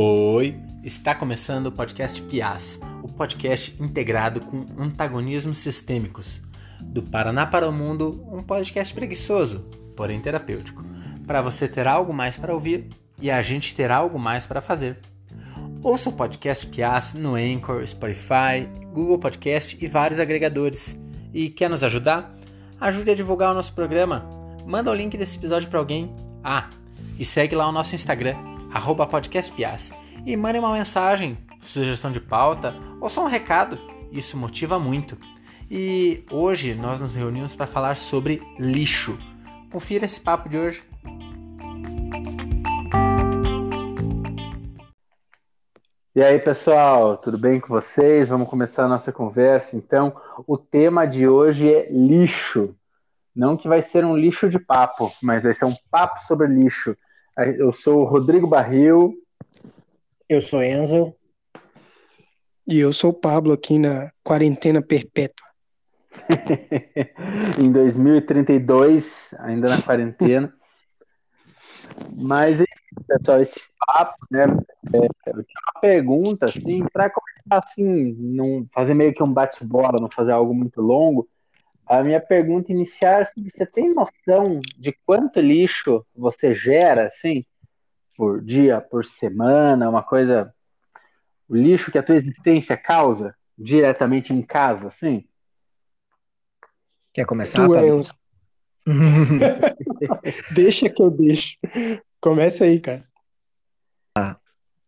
Oi, está começando o podcast Pias, o podcast integrado com antagonismos sistêmicos. Do Paraná para o Mundo, um podcast preguiçoso, porém terapêutico, para você ter algo mais para ouvir e a gente ter algo mais para fazer. Ouça o podcast Pias no Anchor, Spotify, Google Podcast e vários agregadores. E quer nos ajudar? Ajude a divulgar o nosso programa. Manda o link desse episódio para alguém. Ah, e segue lá o nosso Instagram, arroba podcastpias, e mande uma mensagem, sugestão de pauta ou só um recado. Isso motiva muito. E hoje nós nos reunimos para falar sobre lixo. Confira esse papo de hoje. E aí, pessoal, tudo bem com vocês? Vamos começar a nossa conversa. Então, o tema de hoje é lixo. Não que vai ser um lixo de papo, mas vai ser um papo sobre lixo. Eu sou o Rodrigo Barril. Eu sou Enzo. E eu sou o Pablo aqui na quarentena perpétua. em 2032, ainda na quarentena. Mas, pessoal, esse papo, né? É, eu tinha uma pergunta, assim, para começar assim, não fazer meio que um bate-bola, não fazer algo muito longo. A minha pergunta inicial é assim, você tem noção de quanto lixo você gera, assim, por dia, por semana, uma coisa, o lixo que a tua existência causa diretamente em casa, assim? Quer começar, Tu, Enzo. Deixa que eu deixo. Começa aí, cara.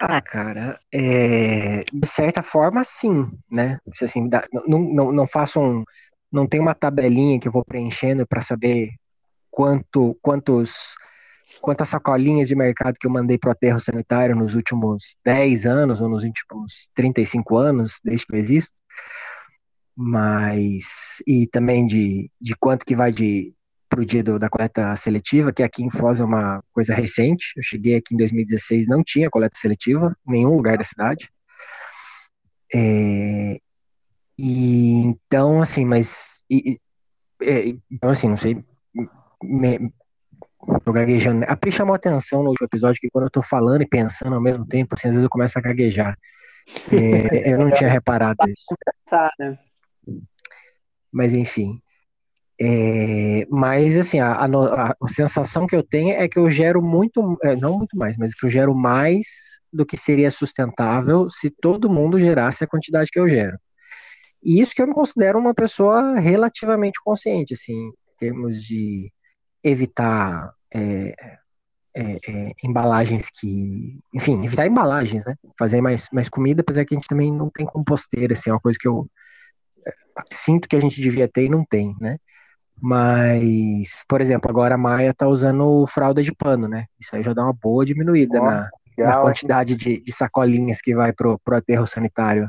Ah, cara, é, de certa forma, sim, né? Assim, dá- não, não, não faço um, não tem uma tabelinha que eu vou preenchendo para saber quanto, quantos, quantas sacolinhas de mercado que eu mandei para o aterro sanitário nos últimos 10 anos ou nos últimos 35 anos, desde que eu existo. Mas, e também de, de quanto que vai de para o dia do- da coleta seletiva, que aqui em Foz é uma coisa recente. Eu cheguei aqui em 2016, não tinha coleta seletiva em nenhum lugar da cidade. É, e então, assim, mas. e- e- é, então, assim, não sei. Me, tô gaguejando. A Pri chamou atenção no último episódio que quando eu tô falando e pensando ao mesmo tempo, assim, às vezes eu começo a gaguejar. É, eu não tinha reparado isso. Né? Mas enfim. É, mas assim, a, a- a sensação que eu tenho é que eu gero muito, é, não muito mais, mas que eu gero mais do que seria sustentável se todo mundo gerasse a quantidade que eu gero. E isso que eu me considero uma pessoa relativamente consciente, assim, em termos de evitar é, é, é, embalagens que, enfim, evitar embalagens, né? Fazer mais, mais comida, apesar que a gente também não tem composteira, assim, é uma coisa que eu sinto que a gente devia ter e não tem, né? Mas, por exemplo, agora a Maia tá usando fralda de pano, né? Isso aí já dá uma boa diminuída na, na Legal, hein? quantidade de, de sacolinhas que vai pro, pro aterro sanitário.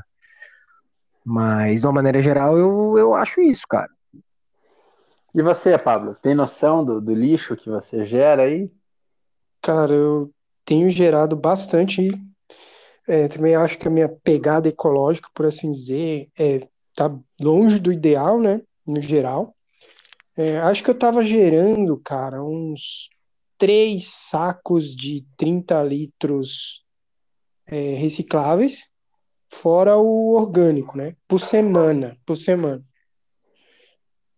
Mas, de uma maneira geral, eu, eu acho isso, cara. E você, Pablo, tem noção do, do lixo que você gera aí? Cara, eu tenho gerado bastante. é, também acho que a minha pegada ecológica, por assim dizer, é, tá longe do ideal, né? No geral. É, acho que eu tava gerando, cara, uns três sacos de 30 litros é, recicláveis, fora o orgânico, né? Por semana, por semana.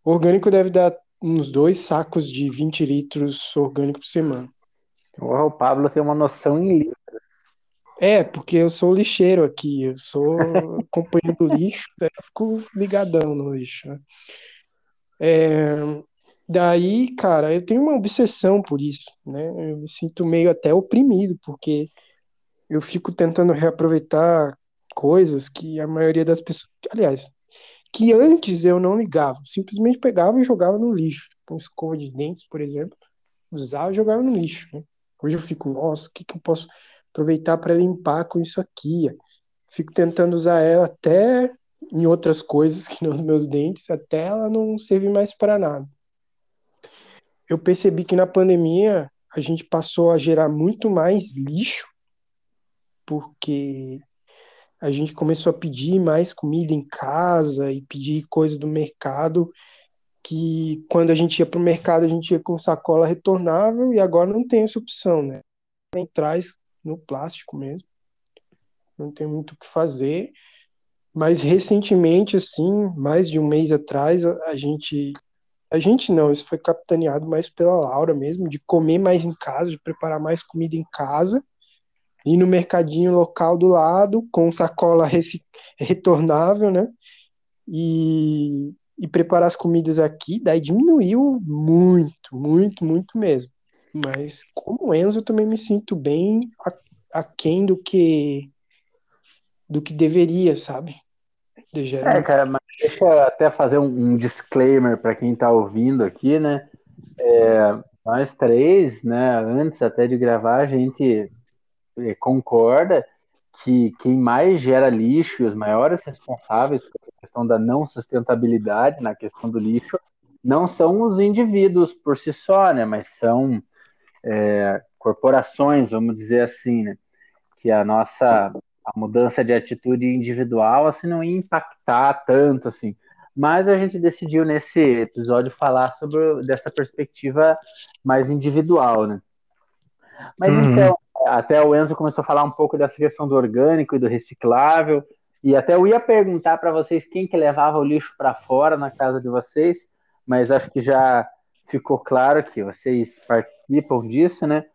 O orgânico deve dar uns dois sacos de 20 litros orgânico por semana. Porra, o Pablo tem uma noção em lixo. É, porque eu sou lixeiro aqui, eu sou acompanhando o lixo, daí eu fico ligadão no lixo, né? É, daí, cara, eu tenho uma obsessão por isso, né? Eu me sinto meio até oprimido, porque eu fico tentando reaproveitar coisas que a maioria das pessoas, aliás, que antes eu não ligava, simplesmente pegava e jogava no lixo. Com escova de dentes, por exemplo, usava e jogava no lixo, né? Hoje eu fico, nossa, o que que eu posso aproveitar para limpar com isso aqui? Fico tentando usar ela até em outras coisas que nos meus dentes, até ela não servir mais para nada. Eu percebi que na pandemia a gente passou a gerar muito mais lixo, porque a gente começou a pedir mais comida em casa e pedir coisa do mercado que quando a gente ia para o mercado a gente ia com sacola retornável e agora não tem essa opção, né? Nem traz no plástico mesmo. não tem muito o que fazer. Mas recentemente, assim, mais de um mês atrás, a gente. A gente não, isso foi capitaneado mais pela Laura mesmo, de comer mais em casa, de preparar mais comida em casa, ir no mercadinho local do lado, com sacola retornável, né? E, e preparar as comidas aqui, daí diminuiu muito, muito, muito mesmo. Mas como Enzo, eu também me sinto bem aquém do que do que deveria, sabe? De é, cara, mas deixa eu até fazer um, um disclaimer para quem está ouvindo aqui, né? É, nós três, né, antes até de gravar, a gente concorda que quem mais gera lixo e os maiores responsáveis pela questão da não sustentabilidade na questão do lixo não são os indivíduos por si só, né, mas são é, corporações, vamos dizer assim, né, que a nossa a mudança de atitude individual assim não ia impactar tanto assim. Mas a gente decidiu nesse episódio falar sobre dessa perspectiva mais individual, né? Mas uhum. então, até o Enzo começou a falar um pouco dessa questão do orgânico e do reciclável, e até eu ia perguntar para vocês quem que levava o lixo para fora na casa de vocês, mas acho que já ficou claro que vocês participam disso, né?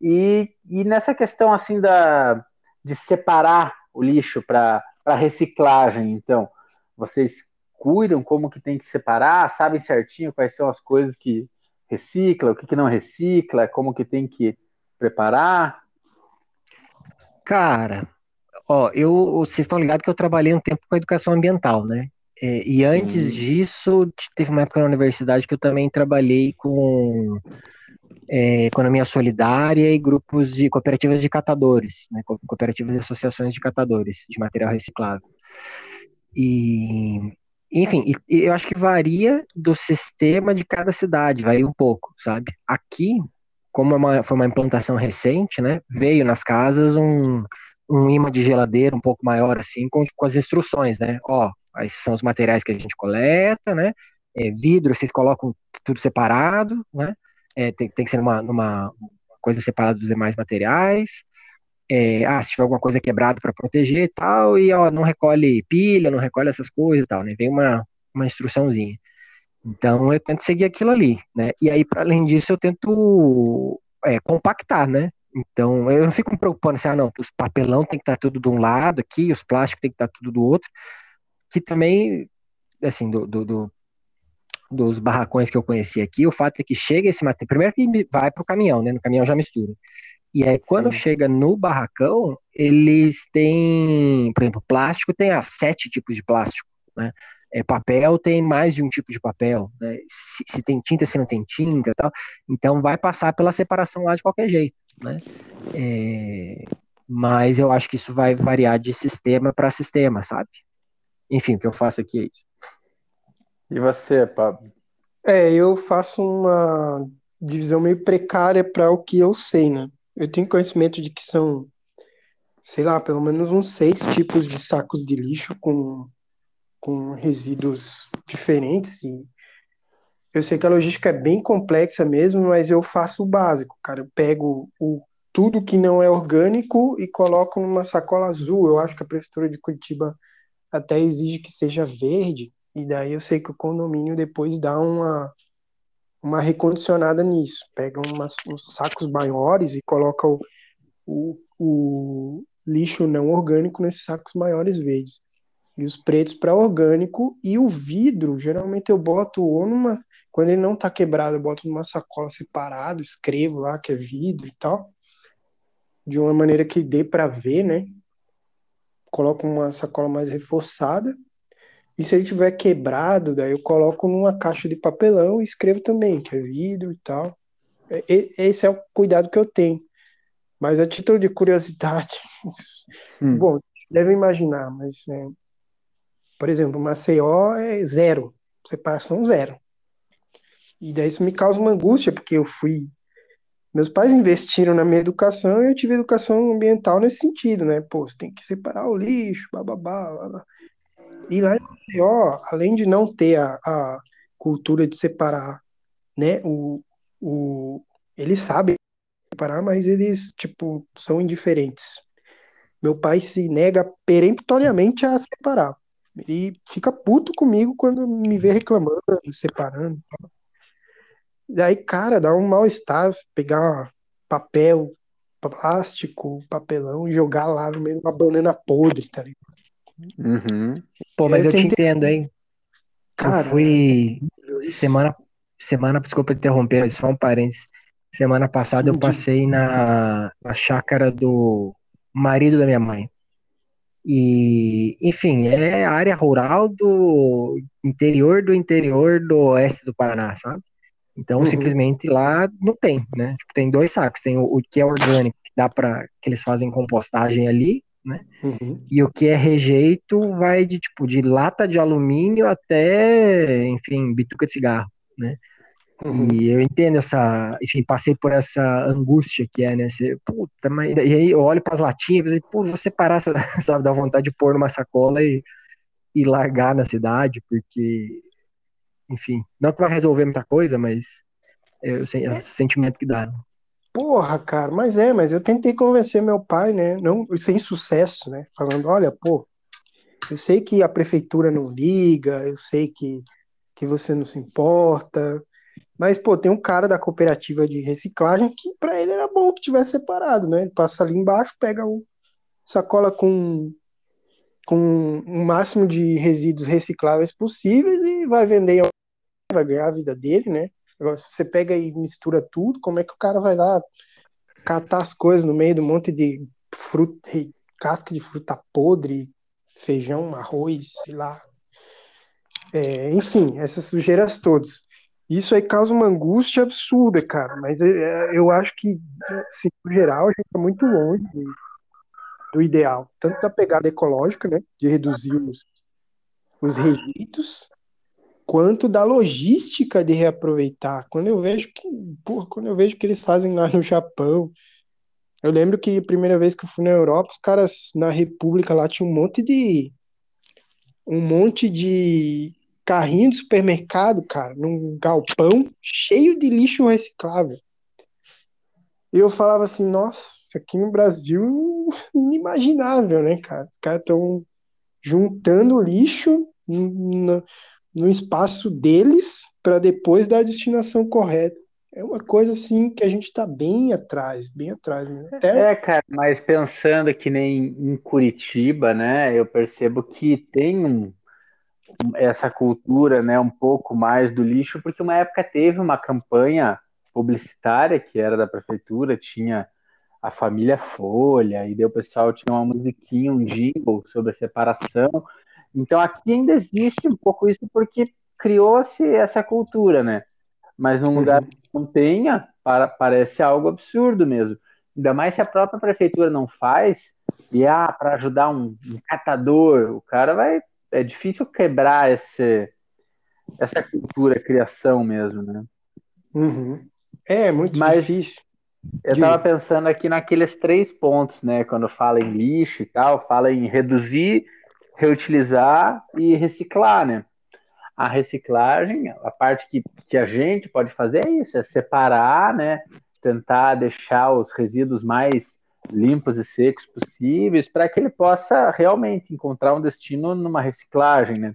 E, e nessa questão assim da de separar o lixo para reciclagem, então, vocês cuidam como que tem que separar, sabem certinho quais são as coisas que recicla, o que, que não recicla, como que tem que preparar? Cara, ó, eu, vocês estão ligados que eu trabalhei um tempo com educação ambiental, né? É, e antes hum. disso, teve uma época na universidade que eu também trabalhei com é, economia solidária e grupos de cooperativas de catadores, né, cooperativas e associações de catadores de material reciclável. E, enfim, e eu acho que varia do sistema de cada cidade, varia um pouco, sabe? Aqui, como é uma, foi uma implantação recente, né, veio nas casas um, um imã de geladeira um pouco maior, assim, com, com as instruções, né? Ó, esses são os materiais que a gente coleta, né? É, vidro, vocês colocam tudo separado, né? é, tem, tem que ser numa, numa coisa separada dos demais materiais. É, ah, se tiver alguma coisa quebrada para proteger e tal, e ó, não recolhe pilha, não recolhe essas coisas e tal, né? Vem uma, uma instruçãozinha. Então eu tento seguir aquilo ali, né? E aí, para além disso, eu tento é, compactar, né? Então eu não fico me preocupando assim, ah, não, os papelão tem que estar tá tudo de um lado aqui, os plásticos tem que estar tá tudo do outro, que também, assim, do, do, do dos barracões que eu conheci aqui, o fato é que chega esse material, primeiro que vai para o caminhão, né? No caminhão já mistura. E aí, quando Sim. chega no barracão, eles têm, por exemplo, plástico tem ah, sete tipos de plástico, né? É, papel tem mais de um tipo de papel, né? Se, se, tem tinta, se não tem tinta e tal. Então, vai passar pela separação lá de qualquer jeito, né? É, mas eu acho que isso vai variar de sistema para sistema, sabe? Enfim, o que eu faço aqui é isso. E você, Pablo? É, eu faço uma divisão meio precária para o que eu sei, né? Eu tenho conhecimento de que são, sei lá, pelo menos uns seis tipos de sacos de lixo com, com resíduos diferentes. E eu sei que a logística é bem complexa mesmo, mas eu faço o básico, cara. Eu pego o, tudo que não é orgânico e coloco numa sacola azul. Eu acho que a prefeitura de Curitiba até exige que seja verde e daí eu sei que o condomínio depois dá uma, uma recondicionada nisso. Pega umas, uns sacos maiores e coloca o, o, o lixo não orgânico nesses sacos maiores verdes. E os pretos para orgânico. E o vidro, geralmente eu boto ou numa. Quando ele não está quebrado, eu boto numa sacola separado, escrevo lá que é vidro e tal. De uma maneira que dê para ver, né? Coloco uma sacola mais reforçada e se ele tiver quebrado, daí eu coloco numa caixa de papelão e escrevo também, que é vidro e tal. Esse é o cuidado que eu tenho. Mas a título de curiosidade, hum. bom, deve imaginar, mas, né, por exemplo, Maceió é zero, separação zero. E daí isso me causa uma angústia, porque eu fui. Meus pais investiram na minha educação e eu tive educação ambiental nesse sentido, né? Pô, você tem que separar o lixo, bababá, blá, e lá em Maceió, além de não ter a, a cultura de separar, né, o, o, eles sabem separar, mas eles, tipo, são indiferentes. meu pai se nega peremptoriamente a separar. Ele fica puto comigo quando me vê reclamando, separando. Daí, cara, dá um mal-estar pegar papel, plástico, papelão e jogar lá no meio de uma banana podre, tá ligado? Uhum. Pô, mas Eu eu, te entendo, hein? Cara, eu fui semana, semana, desculpa interromper, mas só um parênteses. Semana passada Sim, eu passei na, na chácara do marido da minha mãe. E, enfim, é a área rural do interior do interior do oeste do Paraná, sabe? Então, Uhum. simplesmente lá não tem, né? Tipo, tem dois sacos, tem o, o que é orgânico, que dá para que eles fazem compostagem ali, Uhum. e o que é rejeito vai de tipo de lata de alumínio até, enfim, bituca de cigarro. Uhum. E eu entendo essa, enfim, passei por essa angústia que é, né? Você, puta, mas, e aí eu olho para as latinhas e pô, vou separar, essa- sabe, dá vontade de pôr numa sacola e, e largar na cidade, porque, enfim, não que vai resolver muita coisa, mas é o sen- é o sentimento que dá. né? Porra, cara, mas é, mas eu tentei convencer meu pai, né? Não, sem sucesso, né? Falando, olha, pô, eu sei que a prefeitura não liga, eu sei que, que você não se importa, mas, pô, tem um cara da cooperativa de reciclagem que pra ele era bom que tivesse separado, né? Ele passa ali embaixo, pega o sacola com, com o máximo de resíduos recicláveis possíveis e vai vender, vai ganhar a vida dele, né? Agora, se você pega e mistura tudo, como é que o cara vai lá catar as coisas no meio um monte de fruta, casca de fruta podre, feijão, arroz, sei lá. É, enfim, essas sujeiras todas. Isso aí causa uma angústia absurda, cara. Mas é, eu acho que, assim, no geral, a gente está muito longe do, do ideal. Tanto da pegada ecológica, né? De reduzir os, os rejeitos, quanto da logística de reaproveitar. Quando eu vejo que, porra, quando eu vejo que eles fazem lá no Japão, eu lembro que a primeira vez que eu fui na Europa, os caras na República lá tinham um monte de um monte de carrinho de supermercado, cara, num galpão cheio de lixo reciclável. E eu falava assim, nossa, isso aqui no Brasil inimaginável, né, cara? Os caras estão juntando lixo no, no espaço deles para depois dar a destinação correta. É uma coisa assim que a gente está bem atrás, bem atrás. Né? Até É, cara, mas pensando que nem em Curitiba, né, eu percebo que tem um, essa cultura, né, um pouco mais do lixo, porque uma época teve uma campanha publicitária que era da prefeitura, tinha a família Folha, e daí o pessoal tinha uma musiquinha, um jingle sobre a separação. Então aqui ainda existe um pouco isso porque criou-se essa cultura, né? Mas num lugar que não tenha, para, parece algo absurdo mesmo. Ainda mais se a própria prefeitura não faz, e ah, para ajudar um, um catador, o cara vai. É difícil quebrar esse, essa cultura, criação mesmo, né? Uhum. É muito Mas- difícil. Eu estava pensando aqui naqueles três pontos, né? Quando fala em lixo e tal, fala em reduzir, reutilizar e reciclar, né? A reciclagem, a parte que, que a gente pode fazer é isso, é separar, né? Tentar deixar os resíduos mais limpos e secos possíveis para que ele possa realmente encontrar um destino numa reciclagem, né?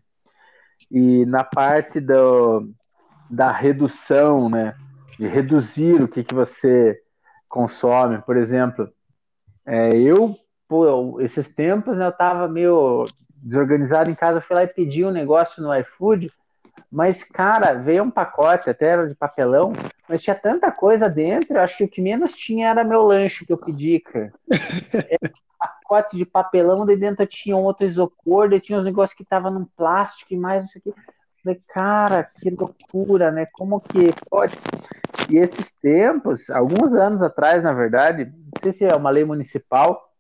E na parte do, da redução, né? De reduzir o que, que você consome, por exemplo, é, eu, pô, esses tempos né, eu tava meio desorganizado em casa, fui lá e pedi um negócio no iFood, mas, cara, veio um pacote, até era de papelão, mas tinha tanta coisa dentro, eu acho que o que menos tinha era meu lanche que eu pedi, cara. É, pacote de papelão, daí dentro tinha um outro isopor, daí tinha uns negócios que tava num plástico e mais isso aqui. Falei, cara, que loucura, né? Como que pode? E esses tempos, alguns anos atrás, na verdade, não sei se é uma lei municipal,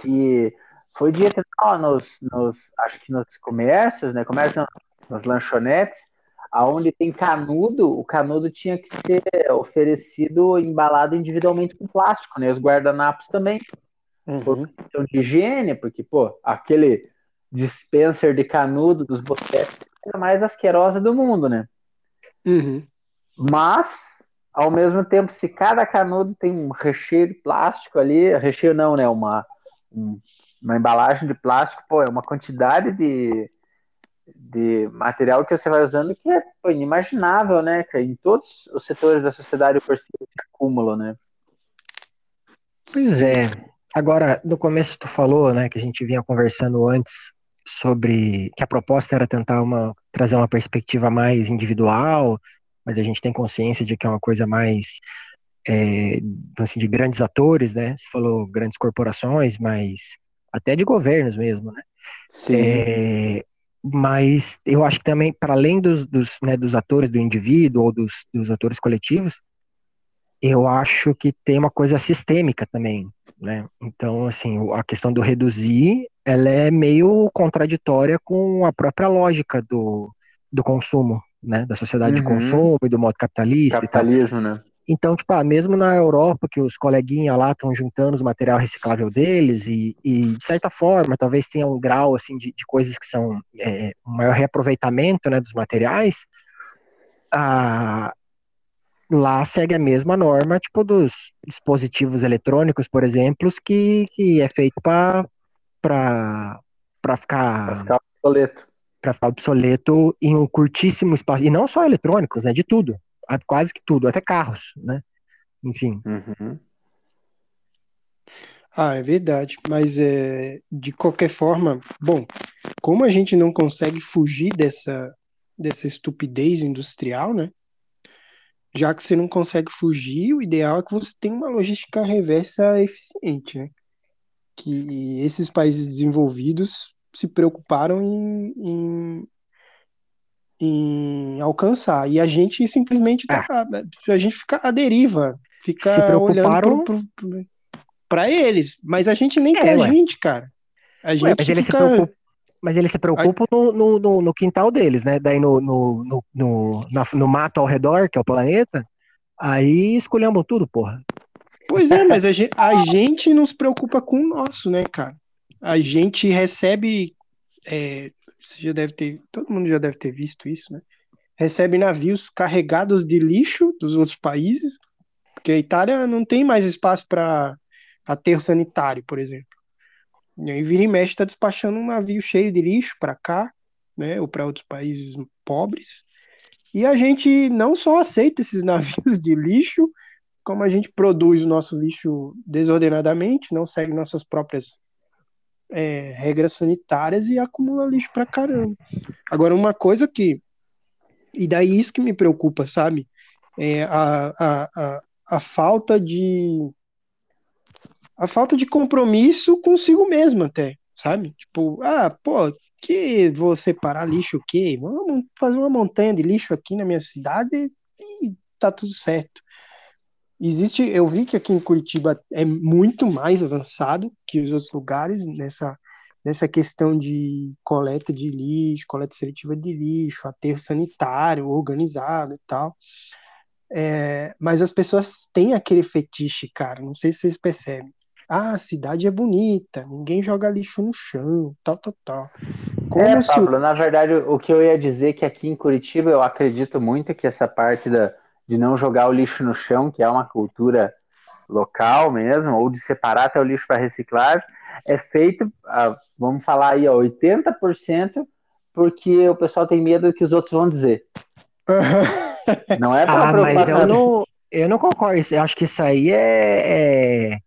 que foi digital nos, nos, acho que nos comércios, né? Comércio nas lanchonetes, aonde tem canudo, o canudo tinha que ser oferecido embalado individualmente com plástico, né? Os guardanapos também, por Uhum. questão de higiene, porque, pô, aquele dispenser de canudo dos botecs é a mais asquerosa do mundo, né? Uhum. Mas, ao mesmo tempo, se cada canudo tem um recheio de plástico ali, recheio não, né? Uma, um, uma embalagem de plástico, pô, é uma quantidade de, de material que você vai usando que é inimaginável, né? Em todos os setores da sociedade eu percebo esse acúmulo, né? Pois é. Agora, no começo tu falou, né, que a gente vinha conversando antes sobre que a proposta era tentar uma, trazer uma perspectiva mais individual, mas a gente tem consciência de que é uma coisa mais é, assim, de grandes atores, né? Você falou grandes corporações, mas até de governos mesmo, né? É, mas eu acho que também, para além dos, dos, né, dos atores do indivíduo ou dos, dos atores coletivos, eu acho que tem uma coisa sistêmica também, né? Então, assim, a questão do reduzir, ela é meio contraditória com a própria lógica do, do consumo, né? Da sociedade uhum. de consumo e do modo capitalista Capitalismo, né? Então, tipo, ah, mesmo na Europa, que os coleguinhas lá estão juntando os material reciclável deles e, e, de certa forma, talvez tenha um grau, assim, de, de coisas que são é, um maior reaproveitamento, né, dos materiais, ah, lá segue a mesma norma, tipo, dos dispositivos eletrônicos, por exemplo, que, que é feito para para ficar, ficar obsoleto. Para ficar obsoleto em um curtíssimo espaço. E não só eletrônicos, né? De tudo quase que tudo, até carros, né? Enfim. Uhum. Ah, é verdade. Mas é, de qualquer forma, bom, como a gente não consegue fugir dessa, dessa estupidez industrial, né? Já que você não consegue fugir, o ideal é que você tenha uma logística reversa eficiente, né? Que esses países desenvolvidos se preocuparam em, em em alcançar. E a gente simplesmente tá, é. a gente fica à deriva, fica olhando para eles, mas a gente nem é, pra ué. gente, cara. A gente ué, mas, fica... se preocupa, mas eles se preocupam a... no, no, no, quintal deles, né? Daí no, no, no, no, no mato ao redor, que é o planeta, aí escolhemos tudo, porra. Pois é, mas a gente, a gente não se preocupa com o nosso, né, cara? A gente recebe é, você já deve ter, todo mundo já deve ter visto isso, né? Recebe navios carregados de lixo dos outros países, porque a Itália não tem mais espaço para aterro sanitário, por exemplo. E aí vira e mexe está despachando um navio cheio de lixo para cá, né, ou para outros países pobres. E a gente não só aceita esses navios de lixo, como a gente produz o nosso lixo desordenadamente, não segue nossas próprias é, regras sanitárias e acumula lixo pra caramba. Agora, uma coisa que. E daí isso que me preocupa, sabe? É a, a, a, a falta de. A falta de compromisso consigo mesmo, até, sabe? Tipo, ah, pô, que vou separar lixo o quê? Vamos fazer uma montanha de lixo aqui na minha cidade e tá tudo certo. Existe, eu vi que aqui em Curitiba é muito mais avançado que os outros lugares nessa, nessa questão de coleta de lixo, coleta seletiva de lixo, aterro sanitário organizado e tal. É, mas as pessoas têm aquele fetiche, cara, não sei se vocês percebem. Ah, a cidade é bonita, ninguém joga lixo no chão, tal, tal, tal. Como é, Pablo, na verdade, o que eu ia dizer é que aqui em Curitiba eu acredito muito que essa parte da, de não jogar o lixo no chão, que é uma cultura local mesmo, ou de separar até o lixo para reciclagem, é feito, ah, vamos falar aí, ó, 80% porque o pessoal tem medo do que os outros vão dizer. não é para ah, mas eu não, eu não concordo. Eu acho que isso aí é, é,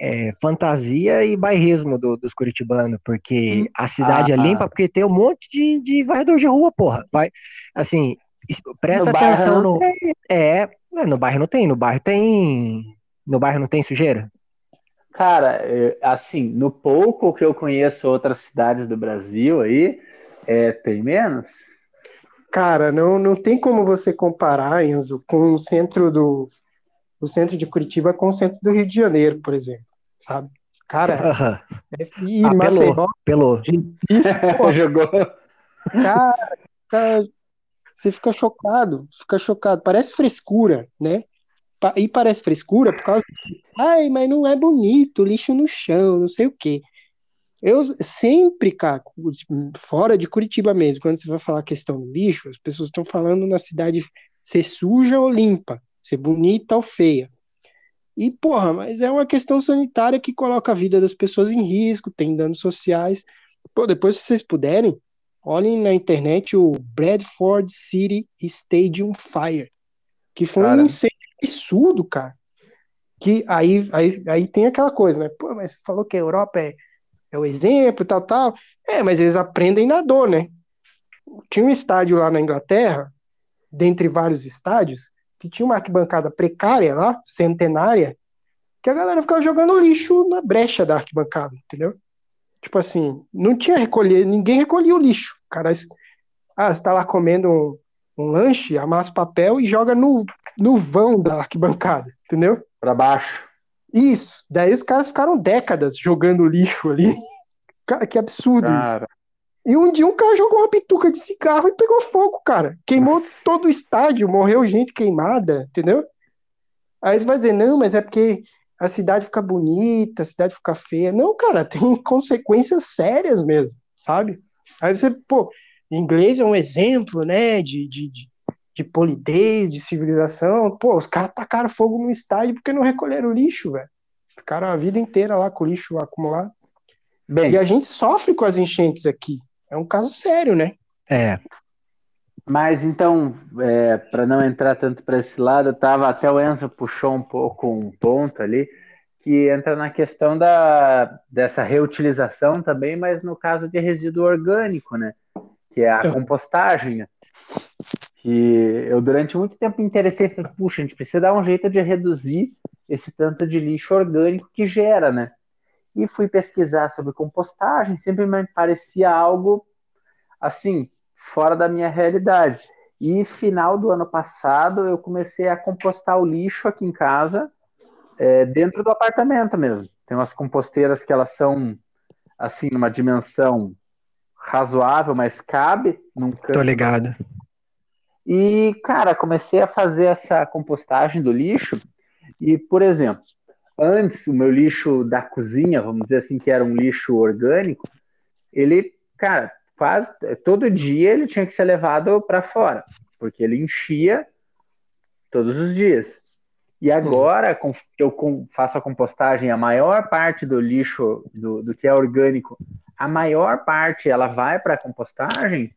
é fantasia e bairrismo do, dos curitibanos, porque hum. a cidade é ah, é limpa porque tem um monte de, de varredor de rua, porra. Vai, assim, Presta no atenção no. É, no bairro não tem, no bairro tem. No bairro não tem sujeira? Cara, assim, no pouco que eu conheço outras cidades do Brasil aí, é, tem menos. Cara, não, não tem como você comparar, Enzo, com o centro do o centro de Curitiba com o centro do Rio de Janeiro, por exemplo, sabe? Cara, é, e ah, Maceió, pelou. pelou. Jogou. Cara, cara, você fica chocado, fica chocado. Parece frescura, né? E parece frescura por causa. Ai, mas não é bonito, lixo no chão, não sei o quê. Eu sempre, cara, fora de Curitiba mesmo, quando você vai falar questão do lixo, as pessoas estão falando na cidade ser suja ou limpa, ser bonita ou feia. E, porra, mas é uma questão sanitária que coloca a vida das pessoas em risco, tem danos sociais. Pô, depois, se vocês puderem, olhem na internet o Bradford City Stadium Fire, que foi cara. um incêndio absurdo, cara. Que aí, aí, aí tem aquela coisa, né? Pô, mas você falou que a Europa é, é o exemplo, tal, tal. É, mas eles aprendem na dor, né? Tinha um estádio lá na Inglaterra, dentre vários estádios, que tinha uma arquibancada precária lá, centenária, que a galera ficava jogando lixo na brecha da arquibancada, entendeu? Tipo assim, não tinha recolher, ninguém recolhia o lixo. Cara, ah, você tá lá comendo um, um lanche, amassa papel e joga no, no vão da arquibancada, entendeu? Para baixo. Isso. Daí os caras ficaram décadas jogando lixo ali. Cara, que absurdo cara. isso. E um dia um cara jogou uma pituca de cigarro e pegou fogo, cara. Queimou todo o estádio, morreu gente queimada, entendeu? Aí você vai dizer, não, mas é porque a cidade fica bonita, a cidade fica feia. Não, cara, tem consequências sérias mesmo, sabe? Aí você, pô, inglês é um exemplo, né, de, de, de, de polidez, de civilização. Pô, os caras tacaram fogo no estádio porque não recolheram lixo, velho. Ficaram a vida inteira lá com o lixo acumulado. Bem, e a gente sofre com as enchentes aqui. É um caso sério, né? É. Mas então, é, para não entrar tanto para esse lado, tava até o Enzo puxou um pouco um ponto ali que entra na questão da, dessa reutilização também, mas no caso de resíduo orgânico, né? Que é a é. compostagem. Né? Que eu durante muito tempo me interessei, falei, puxa, a gente precisa dar um jeito de reduzir esse tanto de lixo orgânico que gera, né? E fui pesquisar sobre compostagem, sempre me parecia algo assim, fora da minha realidade. E final do ano passado eu comecei a compostar o lixo aqui em casa, é, dentro do apartamento mesmo. Tem umas composteiras que elas são assim numa dimensão razoável, mas cabe num canto. Tô ligado. E cara, comecei a fazer essa compostagem do lixo e, por exemplo, antes o meu lixo da cozinha, vamos dizer assim, que era um lixo orgânico, ele, cara, quase todo dia ele tinha que ser levado para fora, porque ele enchia todos os dias. E agora que eu faço a compostagem, a maior parte do lixo do, do que é orgânico, a maior parte ela vai para a compostagem.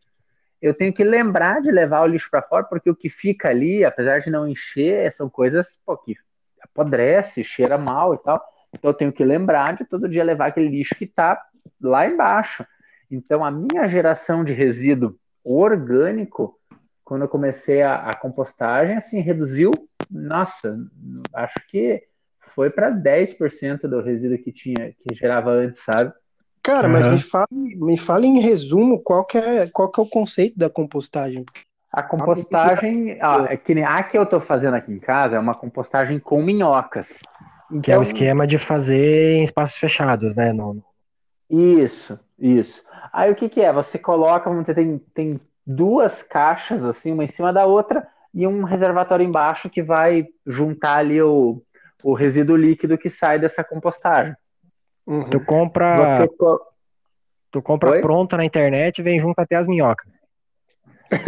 Eu tenho que lembrar de levar o lixo para fora, porque o que fica ali, apesar de não encher, são coisas pô, que apodrece, cheira mal e tal. Então eu tenho que lembrar de todo dia levar aquele lixo que está lá embaixo. Então, a minha geração de resíduo orgânico, quando eu comecei a, a compostagem, assim, reduziu, nossa, acho que foi para 10% do resíduo que tinha, que gerava antes, sabe? Cara, uhum. mas me fala, me fala em resumo qual que é, qual que é o conceito da compostagem. A compostagem, ah, é que nem a que eu estou fazendo aqui em casa é uma compostagem com minhocas. Então, que é o então esquema de fazer em espaços fechados, né? No... Isso, isso. Aí o que, que é? Você coloca, você tem, tem duas caixas, assim, uma em cima da outra, e um reservatório embaixo que vai juntar ali o, o resíduo líquido que sai dessa compostagem. Uhum. Tu compra. Você... Tu compra Oi? pronto na internet e vem junto até as minhocas.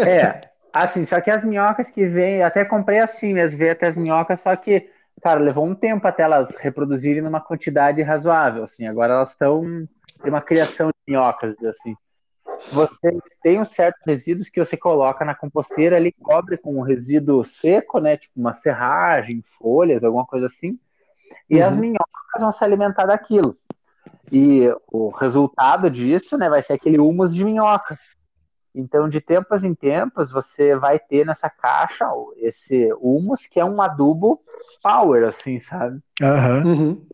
É, assim, só que as minhocas que vêm, até comprei assim, as veio até as minhocas, só que, cara, levou um tempo até elas reproduzirem numa quantidade razoável, assim, agora elas estão tem uma criação de minhocas, assim. Você tem uns certos resíduos que você coloca na composteira ali, cobre com um resíduo seco, né? Tipo uma serragem, folhas, alguma coisa assim. E uhum. as minhocas vão se alimentar daquilo. E o resultado disso, né, vai ser aquele humus de minhoca. Então, de tempos em tempos, você vai ter nessa caixa esse humus, que é um adubo power, assim, sabe? Uhum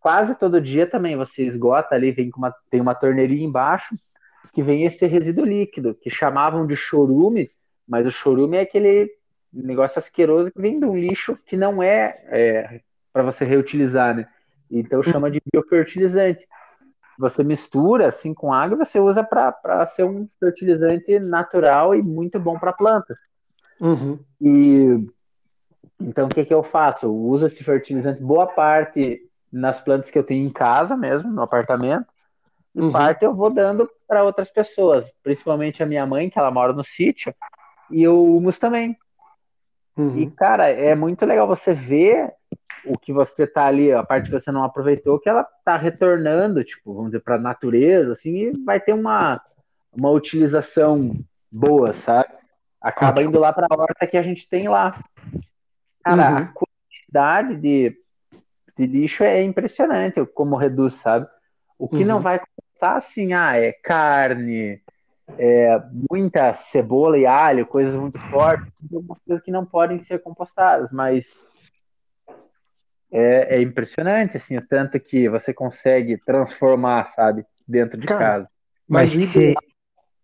quase todo dia também você esgota ali, vem com uma, tem uma torneirinha embaixo, que vem esse resíduo líquido, que chamavam de chorume, mas o chorume é aquele negócio asqueroso que vem de um lixo que não é, é para você reutilizar, né? Então chama de biofertilizante. Você mistura assim com água, você usa para ser um fertilizante natural e muito bom para plantas. Uhum. E então o que, que eu faço? Eu uso esse fertilizante boa parte nas plantas que eu tenho em casa mesmo, no apartamento. E uhum. parte eu vou dando para outras pessoas, principalmente a minha mãe, que ela mora no sítio, e o humus também. Uhum. E, cara, é muito legal você ver o que você tá ali, a parte que você não aproveitou, que ela tá retornando, tipo, vamos dizer, para a natureza, assim, e vai ter uma, uma utilização boa, sabe? Acaba indo lá para a horta que a gente tem lá. Cara, uhum. a quantidade de, de lixo é impressionante como reduz, sabe? O que uhum. não vai contar assim, ah, é carne, é, muita cebola e alho, coisas muito fortes, algumas coisas que não podem ser compostadas, mas é, é, impressionante, assim, o tanto que você consegue transformar, sabe, dentro de Cara, casa. Mas, mas se,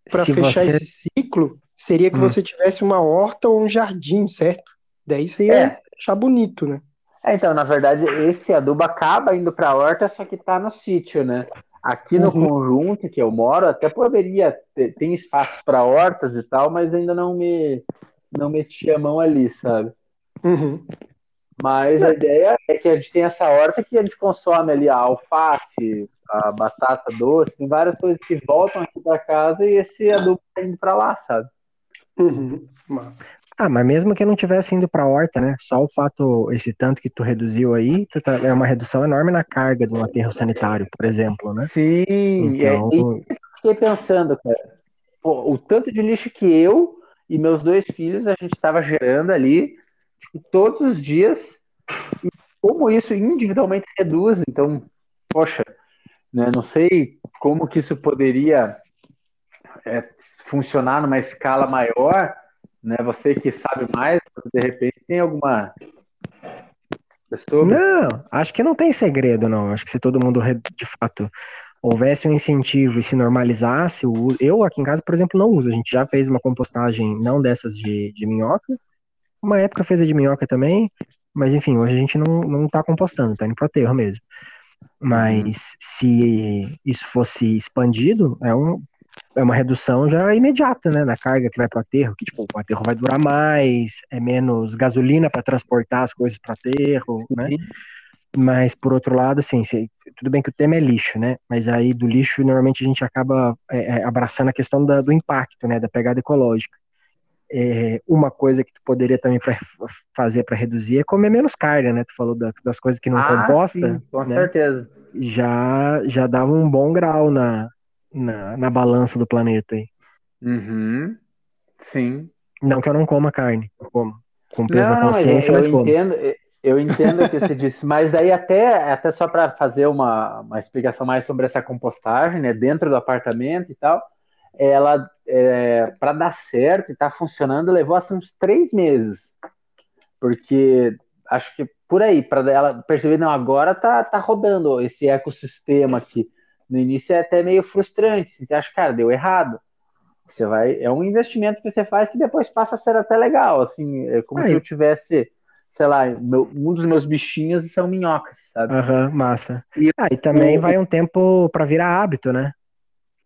para fechar você... esse ciclo, seria que hum. você tivesse uma horta ou um jardim, certo? Daí você ia é. achar bonito, né? É, então, na verdade, esse adubo acaba indo para a horta, só que está no sítio, né? Aqui no uhum. conjunto que eu moro, até poderia ter tem espaços para hortas e tal, mas ainda não me não meti a mão ali, sabe? Uhum. Mas a ideia é que a gente tem essa horta que a gente consome ali a alface, a batata doce, tem várias coisas que voltam aqui para casa e esse adubo tá indo para lá, sabe? Uhum. Massa. Ah, mas mesmo que não tivesse indo para a horta, né? Só o fato, esse tanto que tu reduziu aí, tu tá, é uma redução enorme na carga de um aterro sanitário, por exemplo, né? Sim, então... é, fiquei pensando, cara. Pô, o tanto de lixo que eu e meus dois filhos a gente estava gerando ali tipo, todos os dias, e como isso individualmente reduz. Então, poxa, né, não sei como que isso poderia é, funcionar numa escala maior né? Você que sabe mais, de repente tem alguma. Não, acho que não tem segredo, não. Acho que se todo mundo de fato houvesse um incentivo e se normalizasse, eu aqui em casa, por exemplo, não uso. A gente já fez uma compostagem, não dessas de, de minhoca. Uma época fez a de minhoca também, mas enfim, hoje a gente não, não tá compostando, tá indo pro aterro mesmo. Mas uhum. se isso fosse expandido, é um, é uma redução já imediata, né, na carga que vai para o aterro, que tipo, o aterro vai durar mais, é menos gasolina para transportar as coisas para o aterro, né? Mas por outro lado, assim, se, tudo bem que o tema é lixo, né? Mas aí do lixo normalmente a gente acaba é, é abraçando a questão da, do impacto, né, da pegada ecológica. É, uma coisa que tu poderia também pra, fazer para reduzir é comer menos carne, né? Tu falou da, das coisas que não ah, composta, sim, com né? certeza. Já já dava um bom grau na, na, na balança do planeta aí. Uhum. Sim. Não que eu não coma carne, eu como. Com peso não, na consciência, eu, eu mas como. Entendo, eu entendo o que você disse, mas daí até, até só para fazer uma, uma explicação mais sobre essa compostagem, né, dentro do apartamento e tal, ela, é, para dar certo e tá funcionando, levou assim, uns três meses, porque acho que por aí, para ela perceber, não, agora tá, tá rodando esse ecossistema aqui no início é até meio frustrante. Você acha, cara, deu errado. Você vai, é um investimento que você faz que depois passa a ser até legal. Assim, é como Aí. se eu tivesse, sei lá, meu, um dos meus bichinhos são minhocas, sabe? Aham, uhum, massa. E, ah, e também vai um tempo para virar hábito, né?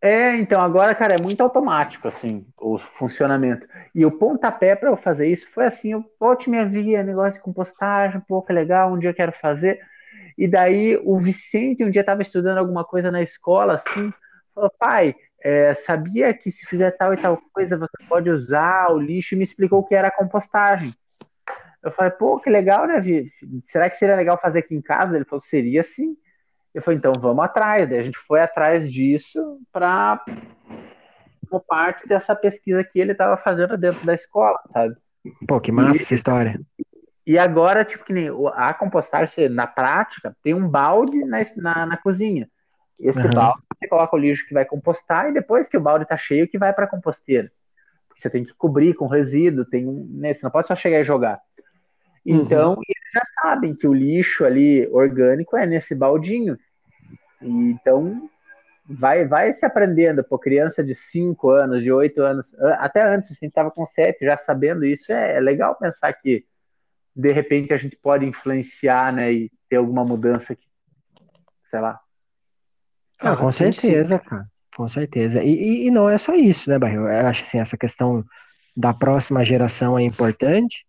É, então agora, cara, é muito automático, assim, o funcionamento. E o pontapé para eu fazer isso foi assim, eu volte minha via, negócio de compostagem, pô, que legal, um dia eu quero fazer. E daí o Vicente um dia estava estudando alguma coisa na escola, assim, falou, pai, é, sabia que se fizer tal e tal coisa você pode usar o lixo e me explicou o que era a compostagem. Eu falei, pô, que legal, né, Vi? Será que seria legal fazer aqui em casa? Ele falou, seria sim. Eu falei, então vamos atrás. Daí a gente foi atrás disso para como parte dessa pesquisa que ele estava fazendo dentro da escola, sabe? Pô, que massa e, essa história. E agora, tipo, que nem a compostagem, na prática, tem um balde na, na, na cozinha. Esse uhum. balde, você coloca o lixo que vai compostar e depois que o balde tá cheio, que vai para a composteira. Você tem que cobrir com resíduo, tem um, né, você não pode só chegar e jogar. Então, uhum. eles já sabem que o lixo ali orgânico é nesse baldinho. Então, vai vai se aprendendo. Pô, criança de 5 anos, de 8 anos, até antes, assim, estava com 7, já sabendo isso, é, é legal pensar que de repente a gente pode influenciar, né, e ter alguma mudança que, sei lá. Ah, com certeza, cara. Com certeza. E, e, e, não é só isso, né, Barril? Eu acho assim, essa questão da próxima geração é importante,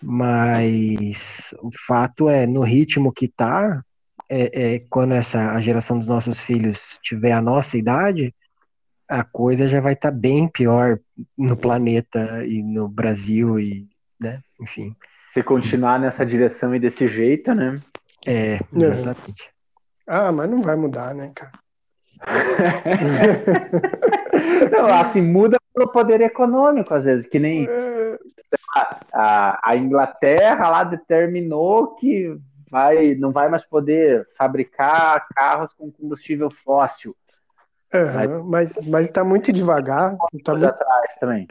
mas o fato é, no ritmo que tá, é, é, quando essa a geração dos nossos filhos tiver a nossa idade, a coisa já vai estar tá bem pior no planeta e no Brasil e, né, enfim. Se continuar nessa direção e desse jeito, né? É, exatamente. Ah, mas não vai mudar, né, cara? não, assim, muda pelo poder econômico, às vezes, que nem a, a Inglaterra lá determinou que vai, não vai mais poder fabricar carros com combustível fóssil. Uhum, mas, mas tá muito devagar. Tá muito, atrás também.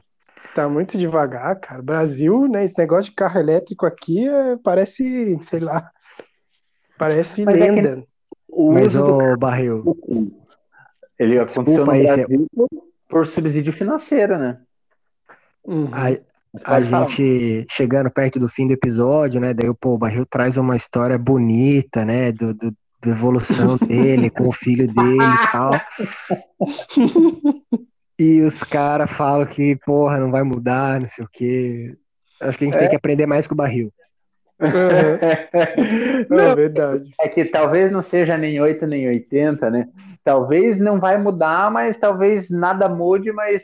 Tá muito devagar, cara. Brasil, né? Esse negócio de carro elétrico aqui é, parece, sei lá, parece Mas é lenda. o Mas, ô, Barril, ele aconteceu no Brasil por subsídio financeiro, né? Uhum. A, a gente chegando perto do fim do episódio, né? Daí o pô, o Barril traz uma história bonita, né? Do, do, da evolução dele com o filho dele e tal. e os caras falam que, porra, não vai mudar, não sei o quê. Acho que a gente é. tem que aprender mais com o Barril. Uhum. é verdade. É que talvez não seja nem 8 nem 80, né? Talvez não vai mudar, mas talvez nada mude, mas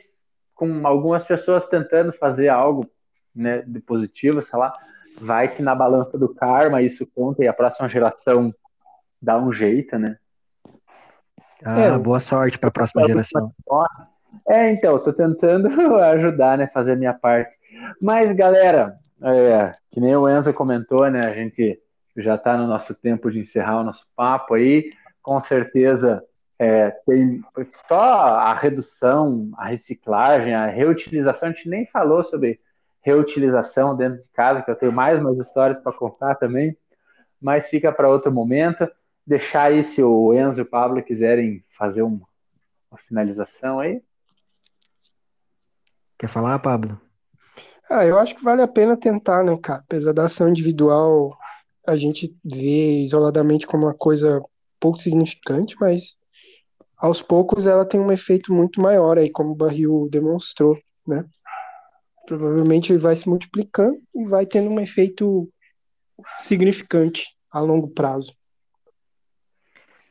com algumas pessoas tentando fazer algo né, de positivo, sei lá, vai que na balança do karma isso conta e a próxima geração dá um jeito, né? Ah, é, boa sorte para a próxima geração. É, então, estou tentando ajudar, né, fazer a minha parte. Mas, galera, é, que nem o Enzo comentou, né, a gente já está no nosso tempo de encerrar o nosso papo aí. Com certeza é, tem só a redução, a reciclagem, a reutilização. A gente nem falou sobre reutilização dentro de casa, que eu tenho mais umas histórias para contar também, mas fica para outro momento deixar aí se o Enzo e o Pablo quiserem fazer uma, uma finalização aí. Quer falar, Pablo? Ah, eu acho que vale a pena tentar, né, cara? Apesar da ação individual, a gente vê isoladamente como uma coisa pouco significante, mas aos poucos ela tem um efeito muito maior aí, como o Barril demonstrou, né? Provavelmente vai se multiplicando e vai tendo um efeito significante a longo prazo.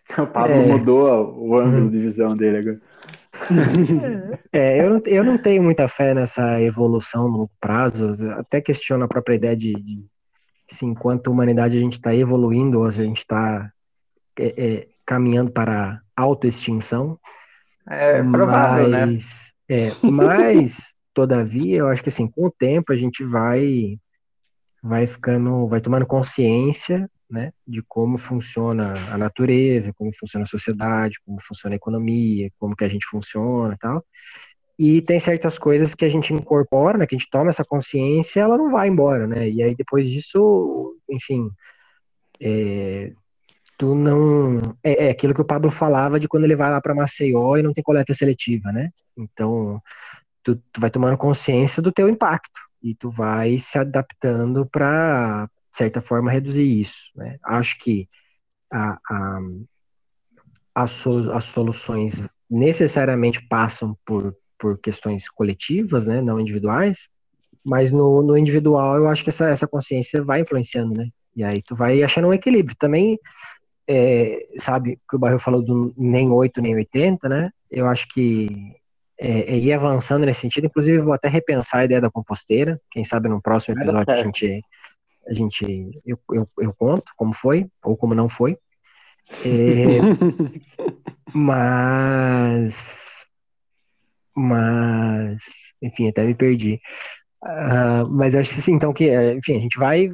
O Pablo é... mudou o ângulo de visão dele agora. É, eu não, eu não tenho muita fé nessa evolução no longo prazo, até questiono a própria ideia de, de se enquanto humanidade a gente está evoluindo ou se a gente está é, é, caminhando para autoextinção. É provável, né? mas, né? É, mas, todavia, eu acho que assim, com o tempo a gente vai vai ficando, vai tomando consciência né, de como funciona a natureza, como funciona a sociedade, como funciona a economia, como que a gente funciona e tal. E tem certas coisas que a gente incorpora, né, que a gente toma essa consciência, ela não vai embora, né? E aí depois disso, enfim, é, tu não é, é, aquilo que o Pablo falava de quando ele vai lá para Maceió e não tem coleta seletiva, né? Então, tu, tu vai tomando consciência do teu impacto e tu vai se adaptando para de certa forma, reduzir isso. Né? Acho que a, a, as, as soluções necessariamente passam por, por questões coletivas, né, não individuais, mas no, no individual eu acho que essa, essa consciência vai influenciando, né? E aí tu vai achando um equilíbrio. Também, é, sabe, que o Barril falou do nem 8 nem 80, né? Eu acho que é, é, ir avançando nesse sentido. Inclusive, vou até repensar a ideia da composteira. Quem sabe no próximo episódio a gente a gente eu, eu, eu conto como foi ou como não foi. É, mas mas enfim até me perdi uh, mas acho que assim então que enfim a gente vai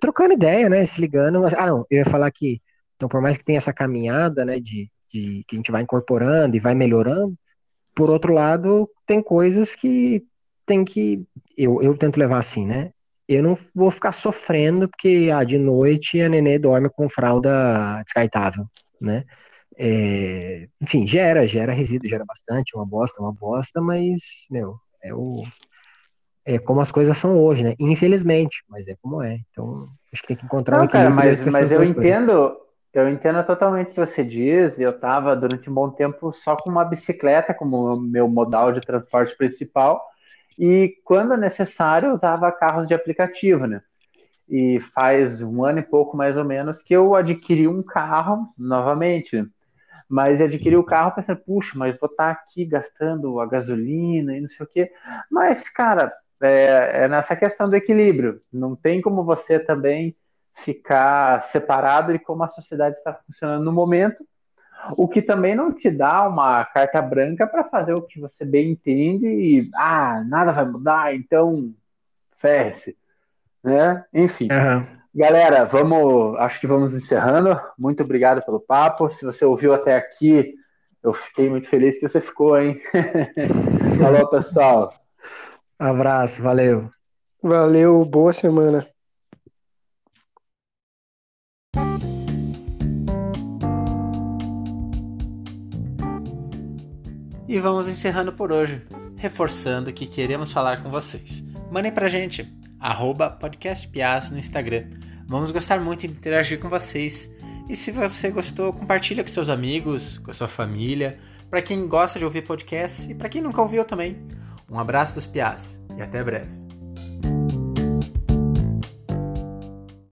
trocando ideia né se ligando mas ah não eu ia falar que então por mais que tenha essa caminhada né de, de que a gente vai incorporando e vai melhorando por outro lado tem coisas que tem que eu, eu tento levar assim né eu não vou ficar sofrendo porque ah, de noite a nenê dorme com fralda descartável, né? É, enfim, gera, gera resíduo, gera bastante, uma bosta, uma bosta, mas, meu, é o é como as coisas são hoje, né? Infelizmente, mas é como é. Então, acho que tem que encontrar Não, um equilíbrio. Cara, mas, mas eu entendo, coisas. eu entendo totalmente o que você diz. Eu estava durante um bom tempo só com uma bicicleta como meu modal de transporte principal e quando necessário usava carros de aplicativo, né? E faz um ano e pouco mais ou menos que eu adquiri um carro novamente, mas adquiri o carro pensando, puxa, mas vou estar aqui gastando a gasolina e não sei o quê. Mas, cara, é, é nessa questão do equilíbrio. Não tem como você também ficar separado de como a sociedade está funcionando no momento, o que também não te dá uma carta branca para fazer o que você bem entende e ah, nada vai mudar, então ferre-se, né? Enfim. Uhum. Galera, vamos, acho que vamos encerrando. Muito obrigado pelo papo. Se você ouviu até aqui, eu fiquei muito feliz que você ficou, hein? Falou, pessoal. Abraço, valeu. Valeu, boa semana. E vamos encerrando por hoje, reforçando que queremos falar com vocês. Mandem pra gente, podcastpias no Instagram. Vamos gostar muito de interagir com vocês. E se você gostou, compartilha com seus amigos, com a sua família, para quem gosta de ouvir podcast e para quem nunca ouviu também. Um abraço dos Piás e até breve.